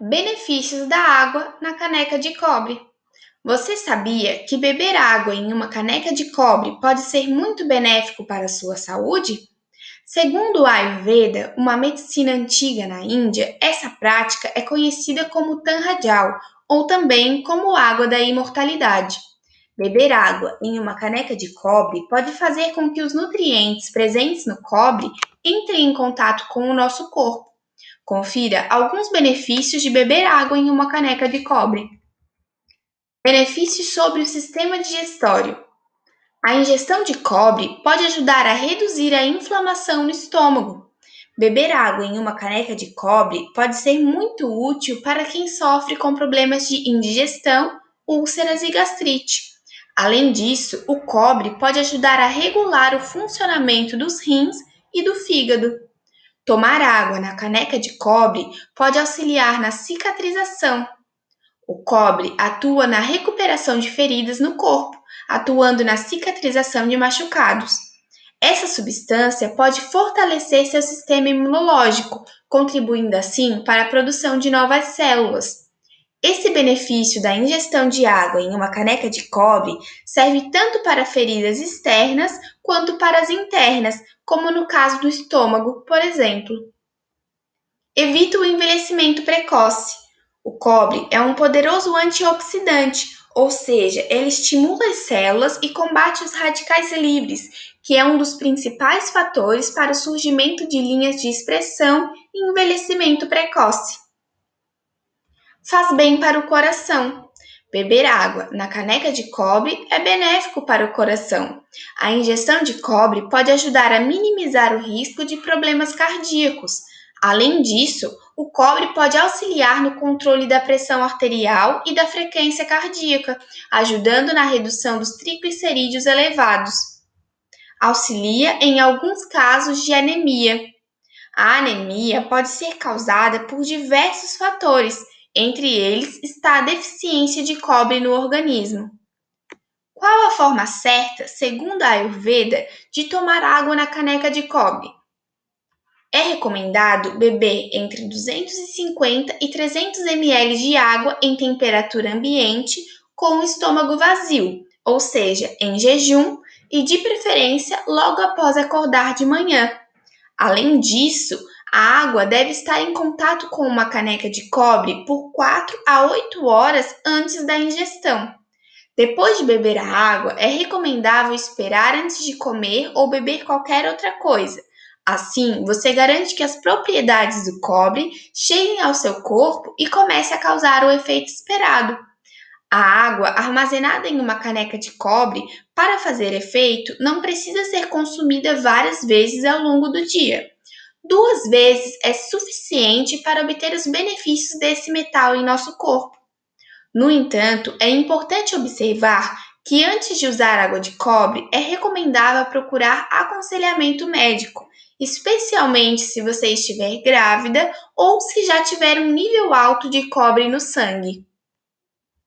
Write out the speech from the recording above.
Benefícios da água na caneca de cobre. Você sabia que beber água em uma caneca de cobre pode ser muito benéfico para a sua saúde? Segundo o Ayurveda, uma medicina antiga na Índia, essa prática é conhecida como Tanrajal, ou também como água da imortalidade. Beber água em uma caneca de cobre pode fazer com que os nutrientes presentes no cobre entrem em contato com o nosso corpo Confira alguns benefícios de beber água em uma caneca de cobre. Benefícios sobre o sistema digestório. A ingestão de cobre pode ajudar a reduzir a inflamação no estômago. Beber água em uma caneca de cobre pode ser muito útil para quem sofre com problemas de indigestão, úlceras e gastrite. Além disso, o cobre pode ajudar a regular o funcionamento dos rins e do fígado. Tomar água na caneca de cobre pode auxiliar na cicatrização. O cobre atua na recuperação de feridas no corpo, atuando na cicatrização de machucados. Essa substância pode fortalecer seu sistema imunológico, contribuindo assim para a produção de novas células. Esse benefício da ingestão de água em uma caneca de cobre serve tanto para feridas externas quanto para as internas, como no caso do estômago, por exemplo. Evita o envelhecimento precoce. O cobre é um poderoso antioxidante, ou seja, ele estimula as células e combate os radicais livres, que é um dos principais fatores para o surgimento de linhas de expressão e envelhecimento precoce faz bem para o coração. Beber água na caneca de cobre é benéfico para o coração. A ingestão de cobre pode ajudar a minimizar o risco de problemas cardíacos. Além disso, o cobre pode auxiliar no controle da pressão arterial e da frequência cardíaca, ajudando na redução dos triglicerídeos elevados. Auxilia em alguns casos de anemia. A anemia pode ser causada por diversos fatores, entre eles está a deficiência de cobre no organismo. Qual a forma certa, segundo a Ayurveda, de tomar água na caneca de cobre? É recomendado beber entre 250 e 300 ml de água em temperatura ambiente com o estômago vazio, ou seja, em jejum e de preferência logo após acordar de manhã. Além disso, a água deve estar em contato com uma caneca de cobre por 4 a 8 horas antes da ingestão. Depois de beber a água, é recomendável esperar antes de comer ou beber qualquer outra coisa. Assim, você garante que as propriedades do cobre cheguem ao seu corpo e comece a causar o efeito esperado. A água armazenada em uma caneca de cobre, para fazer efeito, não precisa ser consumida várias vezes ao longo do dia duas vezes é suficiente para obter os benefícios desse metal em nosso corpo. No entanto, é importante observar que antes de usar água de cobre, é recomendável procurar aconselhamento médico, especialmente se você estiver grávida ou se já tiver um nível alto de cobre no sangue.